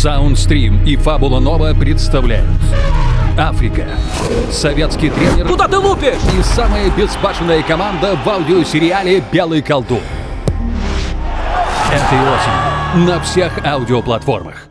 Саундстрим и Фабула Нова представляют Африка. Советский тренер Куда ты лупишь? и самая безбашенная команда в аудиосериале «Белый колдун». Этой осенью на всех аудиоплатформах.